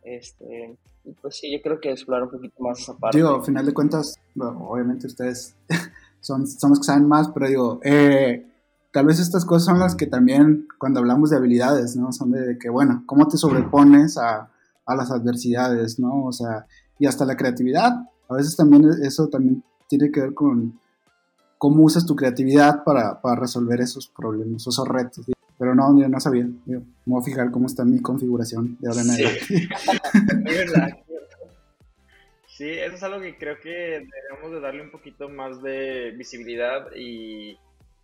Este, pues sí, yo creo que explorar un poquito más esa parte.
Digo, al final de cuentas, obviamente ustedes son, son los que saben más, pero digo, eh, tal vez estas cosas son las que también, cuando hablamos de habilidades, ¿no? Son de, que, bueno, ¿cómo te sobrepones a, a, las adversidades, ¿no? O sea, y hasta la creatividad, a veces también eso también tiene que ver con cómo usas tu creatividad para, para resolver esos problemas, esos retos. Pero no, yo no sabía. Yo me voy a fijar cómo está mi configuración de ahora en
adelante. Sí. eso es algo que creo que deberíamos de darle un poquito más de visibilidad y,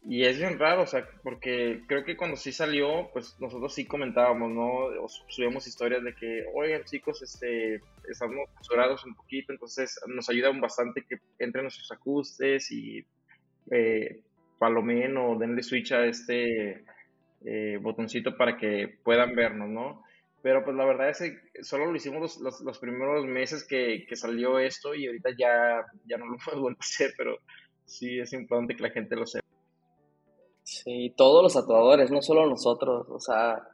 y es bien raro, o sea, porque creo que cuando sí salió, pues nosotros sí comentábamos, ¿no? O subíamos historias de que, oigan chicos, este, estamos censurados un poquito, entonces nos ayuda bastante que entren nuestros ajustes y eh, palomen o denle switch a este eh, botoncito para que puedan vernos, ¿no? Pero pues la verdad es que solo lo hicimos los, los, primeros meses que, que, salió esto y ahorita ya, ya no lo hemos vuelto a hacer, pero sí es importante que la gente lo sepa.
Sí, todos los tatuadores, no solo nosotros, o sea,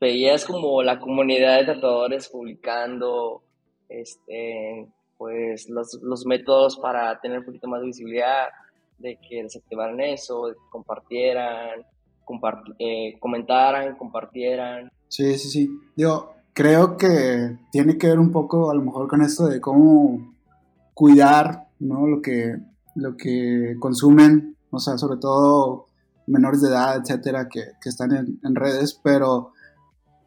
veías como la comunidad de tatuadores publicando, este, pues los, los métodos para tener un poquito más de visibilidad, de que desactivaran eso, de que compartieran, eh, comentaran, compartieran.
Sí, sí, sí. Digo, creo que tiene que ver un poco a lo mejor con esto de cómo cuidar, ¿no? Lo que, lo que consumen, o sea, sobre todo menores de edad, etcétera, que, que están en, en, redes, pero,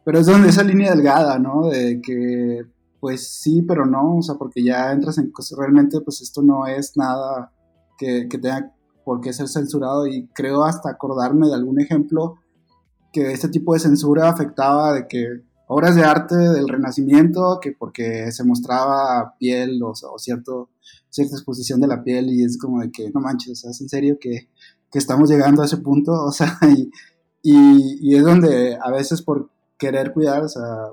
pero es donde esa línea delgada, ¿no? De que, pues sí, pero no, o sea, porque ya entras en cosas, realmente, pues esto no es nada que, que tenga por qué ser censurado y creo hasta acordarme de algún ejemplo que este tipo de censura afectaba de que obras de arte del Renacimiento, que porque se mostraba piel o, o cierto, cierta exposición de la piel y es como de que no manches, es en serio que, que estamos llegando a ese punto, o sea, y, y, y, es donde a veces por querer cuidar, o sea,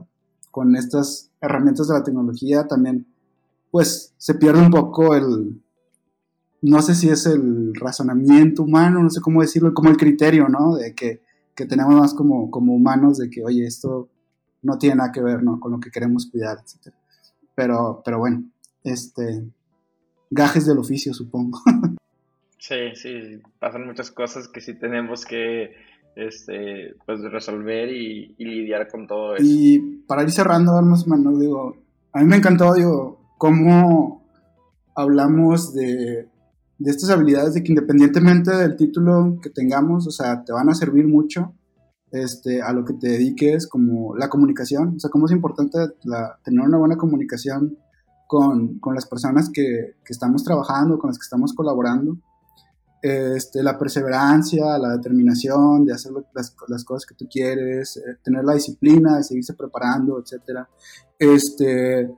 con estas herramientas de la tecnología también, pues se pierde un poco el, no sé si es el razonamiento humano, no sé cómo decirlo, como el criterio, ¿no? De que, que tenemos más como, como humanos de que, oye, esto no tiene nada que ver, ¿no? Con lo que queremos cuidar, etc. Pero, pero bueno, este, gajes del oficio, supongo.
Sí, sí, pasan muchas cosas que sí tenemos que este, pues, resolver y, lidiar con todo eso.
Y para ir cerrando, más o digo, a mí me encantó, digo, cómo hablamos de, de estas habilidades de que independientemente del título que tengamos, o sea, te van a servir mucho este, a lo que te dediques, como la comunicación, o sea, cómo es importante tener una buena comunicación con, con las personas que, que, estamos trabajando, con las que estamos colaborando, este, la perseverancia, la determinación de hacer las, las cosas que tú quieres, eh, tener la disciplina de seguirse preparando, etc. Este,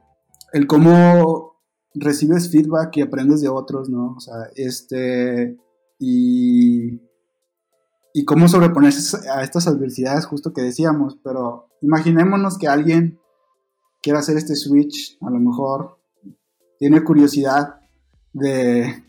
el cómo recibes feedback y aprendes de otros, ¿no? O sea, este, y, y cómo sobreponerse a estas adversidades, justo que decíamos, pero imaginémonos que alguien quiera hacer este switch, a lo mejor tiene curiosidad de,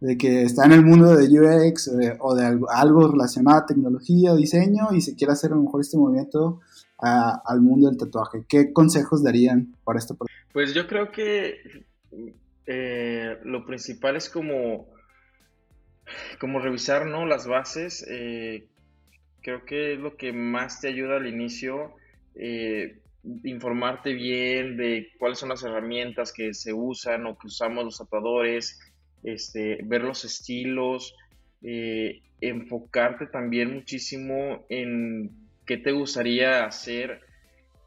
de que está en el mundo de UX eh, o de algo, relacionado a tecnología o diseño y se quiere hacer a lo mejor este movimiento al mundo del tatuaje. ¿Qué consejos darían para esto?
Pues yo creo que eh, lo principal es como, como revisar ¿no? las bases. Eh, creo que es lo que más te ayuda al inicio. Eh, informarte bien de cuáles son las herramientas que se usan o que usamos los tatuadores, este, ver los estilos, enfocarte también muchísimo en qué te gustaría hacer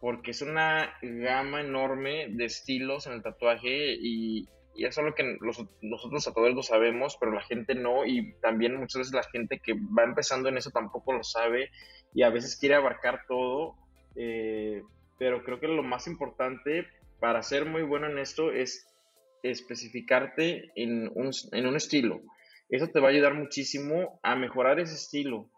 porque es una gama enorme de estilos en el tatuaje y, y eso es lo que los, nosotros tatuadores lo sabemos, pero la gente no y también muchas veces la gente que va empezando en eso tampoco lo sabe y a veces quiere abarcar todo, eh, pero creo que lo más importante para ser muy bueno en esto es especificarte en un, en un estilo. Eso te va a ayudar muchísimo a mejorar ese estilo.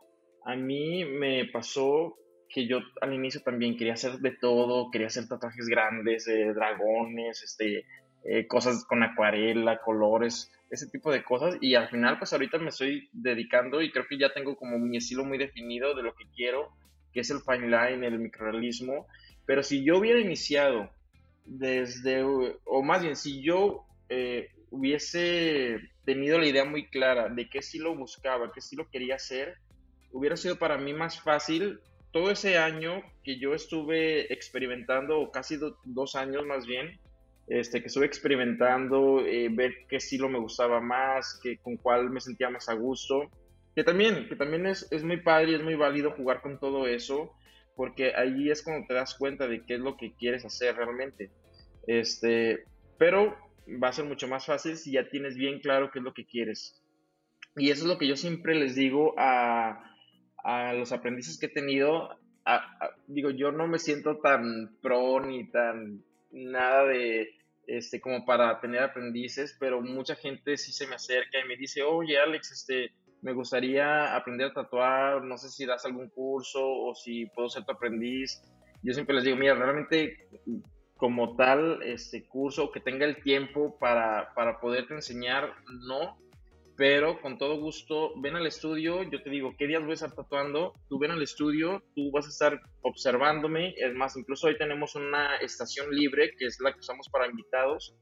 A mí me pasó que yo al inicio también quería hacer de todo, quería hacer tatuajes grandes, dragones, este, eh, cosas con acuarela, colores, ese tipo de cosas. Y al final, pues ahorita me estoy dedicando y creo que ya tengo como mi estilo muy definido de lo que quiero, que es el fine line, el microrealismo. Pero si yo hubiera iniciado desde, o más bien, si yo eh, hubiese tenido la idea muy clara de qué estilo buscaba, qué estilo quería hacer, hubiera sido para mí más fácil todo ese año que yo estuve experimentando, o casi dos años más bien, este, que estuve experimentando, eh, ver qué estilo me gustaba más, que, con cuál me sentía más a gusto. Que también, que también es, es muy padre y es muy válido jugar con todo eso, porque ahí es cuando te das cuenta de qué es lo que quieres hacer realmente. Este, pero va a ser mucho más fácil si ya tienes bien claro qué es lo que quieres. Y eso es lo que yo siempre les digo a, a los aprendices que he tenido. digo, yo no me siento tan pro ni tan nada de este como para tener aprendices, pero mucha gente sí se me acerca y me dice, oye Alex, este, me gustaría aprender a tatuar, no sé si das algún curso o si puedo ser tu aprendiz. Yo siempre les digo, mira, realmente como tal este curso que tenga el tiempo para, para poderte enseñar, no, pero con todo gusto, ven al estudio, yo te digo, ¿qué días voy a estar tatuando? Tú ven al estudio, tú vas a estar observándome, es más, incluso hoy tenemos una estación libre, que es la que usamos para invitados,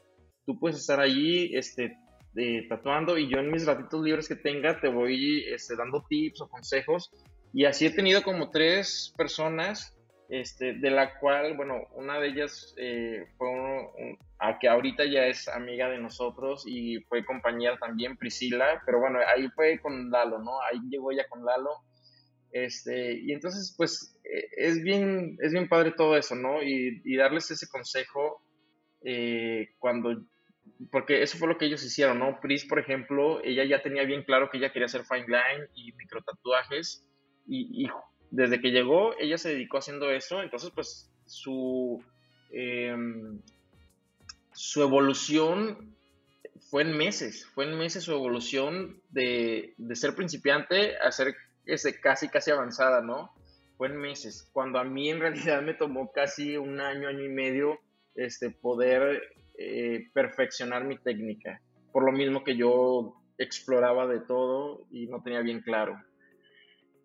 tú puedes estar allí, este, eh, tatuando y yo en mis ratitos libres que tenga te voy este, dando tips o consejos y así he tenido como tres personas este, de la cual, bueno, una de ellas eh, fue a que ahorita ya es amiga de nosotros y fue compañera también, Priscila, pero bueno, ahí fue con Lalo, ¿no? Ahí llegó ella con Lalo. Este, y entonces, pues, eh, es bien, es bien padre todo eso, ¿no? Y, darles ese consejo eh, cuando, porque eso fue lo que ellos hicieron, ¿no? Pris, por ejemplo, ella ya tenía bien claro que ella quería hacer fine line y micro tatuajes y, y desde que llegó, ella se dedicó haciendo eso, entonces pues su, em, su evolución fue en meses, fue en meses su evolución de, ser principiante a ser ese, casi, casi avanzada, ¿no? Fue en meses, cuando a mí en realidad me tomó casi un año, año y medio este, poder eh, perfeccionar mi técnica, por lo mismo que yo exploraba de todo y no tenía bien claro.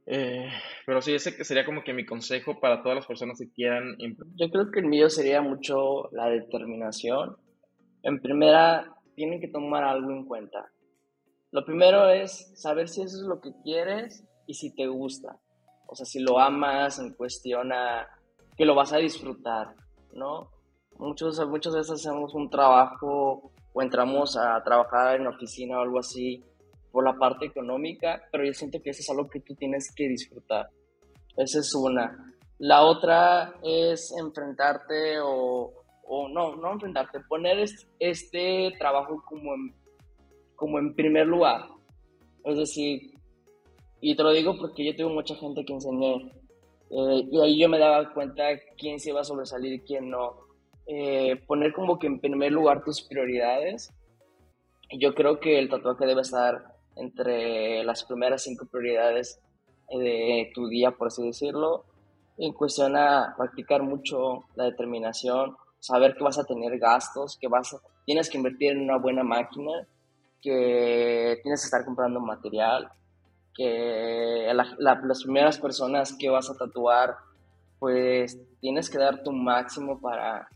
Eh, pero sí, ese sería como que mi consejo para todas las personas que quieran.
Yo creo que el mío sería mucho la determinación. En primera, tienen que tomar algo en cuenta. Lo primero es saber si eso es lo que quieres y si te gusta. O sea, si lo amas en cuestión a que lo vas a disfrutar, ¿no? Muchos, muchas veces hacemos un trabajo o entramos a trabajar en oficina o algo así por la parte económica, pero yo siento que eso es algo que tú tienes que disfrutar. Esa es una. La otra es enfrentarte o, o no, no enfrentarte, poner este, trabajo como en, como en primer lugar. Es decir, y te lo digo porque yo tengo mucha gente que enseñé eh, y ahí yo me daba cuenta quién se iba a sobresalir y quién no. Eh, poner como que en primer lugar tus prioridades. Yo creo que el tatuaje debe estar entre las primeras cinco prioridades de tu día, por así decirlo, en cuestión practicar mucho la determinación, saber que vas a tener gastos, que vas tienes que invertir en una buena máquina, que tienes que estar comprando material, que las primeras personas que vas a tatuar, pues tienes que dar tu máximo para,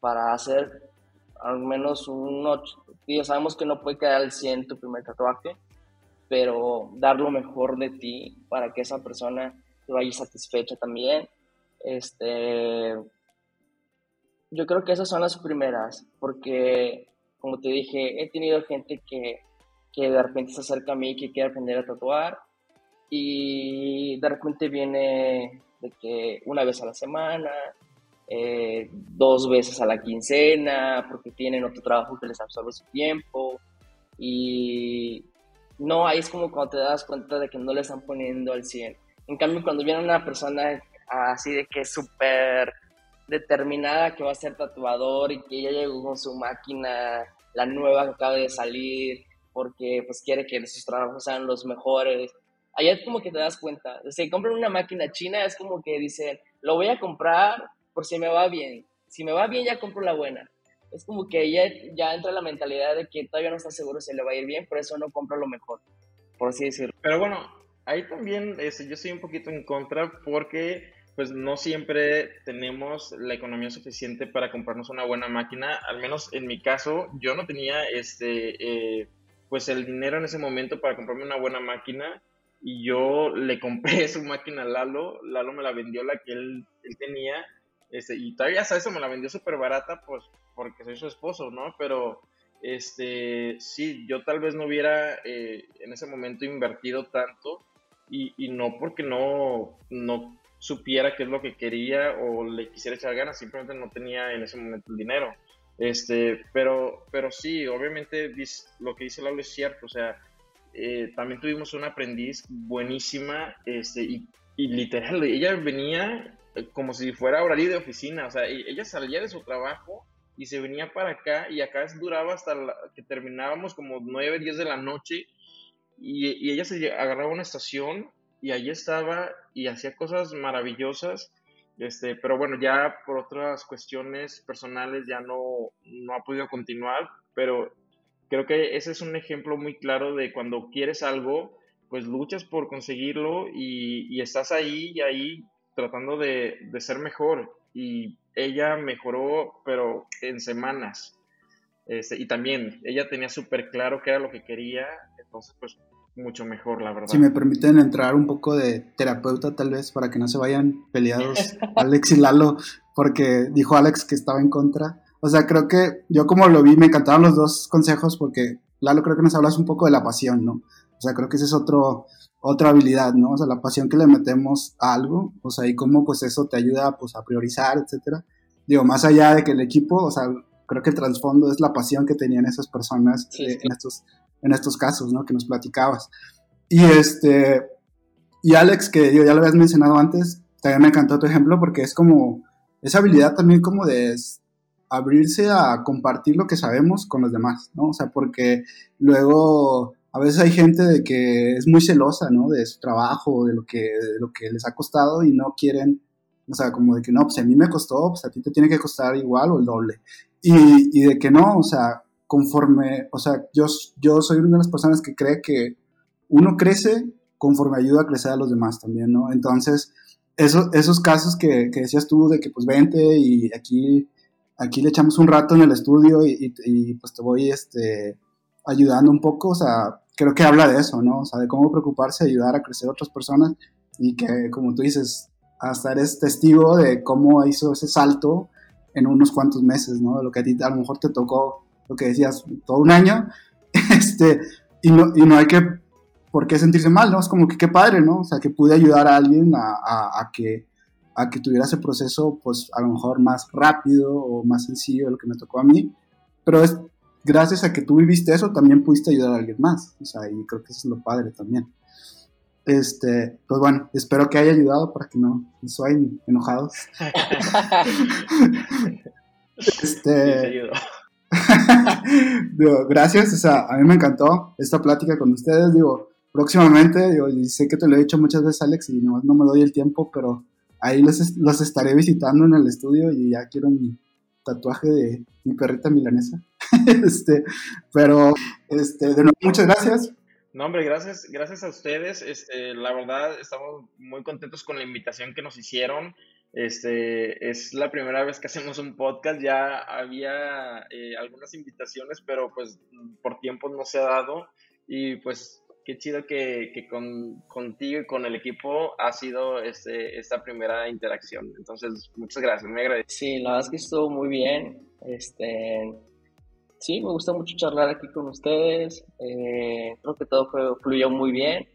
para hacer al menos un 8. sabemos que no puede quedar al 100 tu primer tatuaje, pero dar lo mejor de ti para que esa persona te vaya satisfecha también. Este, yo creo que esas son las primeras, porque como te dije, he tenido gente que, que de repente se acerca a mí que quiere aprender a tatuar y de repente viene de que una vez a la semana, eh, dos veces a la quincena, porque tienen otro trabajo que les absorbe su tiempo y no, ahí es como cuando te das cuenta de que no le están poniendo al 100. En cambio, cuando viene una persona así de que es súper determinada que va a ser tatuador y que ya llegó con su máquina, la nueva que acaba de salir, porque pues quiere que sus trabajos sean los mejores. Allá es como que te das cuenta. Si compran una máquina china, es como que dicen, lo voy a comprar por si me va bien. Si me va bien, ya compro la buena es como que ya, ya entra la mentalidad de que todavía no está seguro si le va a ir bien, por eso no compra lo mejor, por así decirlo.
Pero bueno, ahí también este, yo estoy un poquito en contra porque pues no siempre tenemos la economía suficiente para comprarnos una buena máquina, al menos en mi caso yo no tenía este eh, pues el dinero en ese momento para comprarme una buena máquina y yo le compré su máquina a Lalo, Lalo me la vendió la que él, él tenía este, y todavía hasta eso me la vendió súper barata, pues porque soy su esposo, ¿no? Pero este, sí, yo tal vez no hubiera eh, en ese momento invertido tanto y, y, no porque no, no supiera qué es lo que quería o le quisiera echar ganas, simplemente no tenía en ese momento el dinero. Este, pero, pero sí, obviamente lo que dice Laura es cierto, o sea, eh, también tuvimos una aprendiz buenísima, este, y, y, literal, ella venía eh, como si fuera horario de oficina, o sea, ella salía de su trabajo y se venía para acá y acá duraba hasta que terminábamos como 9, 10 de la noche y, y ella se agarraba una estación y allí estaba y hacía cosas maravillosas. Este, pero bueno, ya por otras cuestiones personales ya no, no ha podido continuar, pero creo que ese es un ejemplo muy claro de cuando quieres algo, pues luchas por conseguirlo y, y estás ahí y ahí tratando de, de, ser mejor. Y ella mejoró, pero en semanas. Este, y también ella tenía súper claro qué era lo que quería, entonces pues mucho mejor, la verdad.
Si me permiten entrar un poco de terapeuta tal vez para que no se vayan peleados Alex y Lalo, porque dijo Alex que estaba en contra. O sea, creo que yo como lo vi, me encantaron los dos consejos porque Lalo creo que nos hablas un poco de la pasión, ¿no? O sea, creo que esa es otro, otra habilidad, ¿no? O sea, la pasión que le metemos a algo, o sea, y cómo pues eso te ayuda pues a priorizar, etcétera. Digo, más allá de que el equipo, o sea, creo que el trasfondo es la pasión que tenían esas personas eh, en estos en estos casos, ¿no? Que nos platicabas. Y este, y Alex, que yo ya lo habías mencionado antes, también me encantó tu ejemplo porque es como esa habilidad también como de abrirse a compartir lo que sabemos con los demás, ¿no? O sea, porque luego a veces hay gente de que es muy celosa, ¿no? De su trabajo, de lo que, de lo que les ha costado y no quieren, o sea, como de que no, pues a mí me costó, pues a ti te tiene que costar igual o el doble. Y, de que no, o sea, conforme, o sea, yo, yo soy una de las personas que cree que uno crece conforme ayuda a crecer a los demás también, ¿no? Entonces, eso, esos casos que, que, decías tú de que pues vente y aquí, aquí le echamos un rato en el estudio y, y, pues te voy este, ayudando un poco, o sea, creo que habla de eso, ¿no? O sea, de cómo preocuparse, ayudar a crecer a otras personas y que, como tú dices, hasta eres testigo de cómo hizo ese salto en unos cuantos meses, ¿no? De lo que a ti a lo mejor te tocó lo que decías, todo un año, este, y no, y no hay que, por qué sentirse mal, ¿no? Es como que qué padre, ¿no? O sea, que pude ayudar a alguien a, a, que, a que tuviera ese proceso, pues a lo mejor más rápido o más sencillo de lo que me tocó a mí, pero es gracias a que tú viviste eso, también pudiste ayudar a alguien más, o sea, y creo que eso es lo padre también. Este, pues bueno, espero que haya ayudado para que no, no se enojados. este, digo, gracias, o sea, a mí me encantó esta plática con ustedes, digo, próximamente, digo, sé que te lo he dicho muchas veces, Alex, y no, no me doy el tiempo, pero ahí los, los estaré visitando en el estudio y ya quiero mi tatuaje de mi perrita milanesa. este, pero, este, de nuevo, muchas gracias.
No, hombre, gracias, gracias a ustedes. Este, la verdad, estamos muy contentos con la invitación que nos hicieron. Este, es la primera vez que hacemos un podcast, ya había eh, algunas invitaciones, pero pues por tiempo no se ha dado y pues qué chido que, que con, contigo y con el equipo ha sido este, esta primera interacción. Entonces, muchas gracias, me agradezco.
Sí, la verdad es que estuvo muy bien. Este, sí, me gusta mucho charlar aquí con ustedes. Eh, creo que todo fluyó muy bien.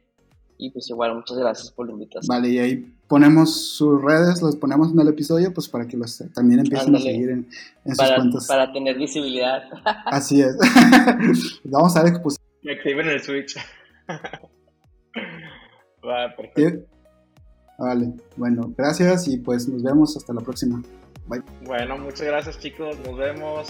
Y pues igual, muchas gracias por la invitación.
Vale, y ahí ponemos sus redes, los ponemos en el episodio, pues para que los también empiecen a seguir en, sus cuentas.
Para tener visibilidad.
Así es. Vamos a ver que pues...
Me activen el Switch.
Va, perfecto. Vale, bueno, gracias y pues nos vemos hasta la próxima. Bye.
Bueno, muchas gracias chicos, nos vemos.